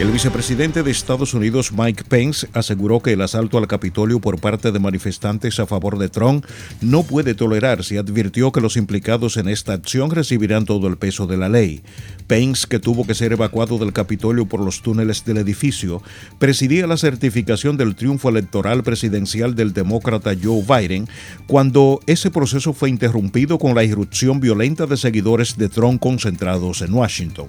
El vicepresidente de Estados Unidos, Mike Pence, aseguró que el asalto al Capitolio por parte de manifestantes a favor de Trump no puede tolerarse y advirtió que los implicados en esta acción recibirán todo el peso de la ley. Pence, que tuvo que ser evacuado del Capitolio por los túneles del edificio, presidía la certificación del triunfo electoral presidencial del demócrata Joe Biden cuando ese proceso fue interrumpido con la irrupción violenta de seguidores de Trump concentrados en Washington.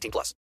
18 plus.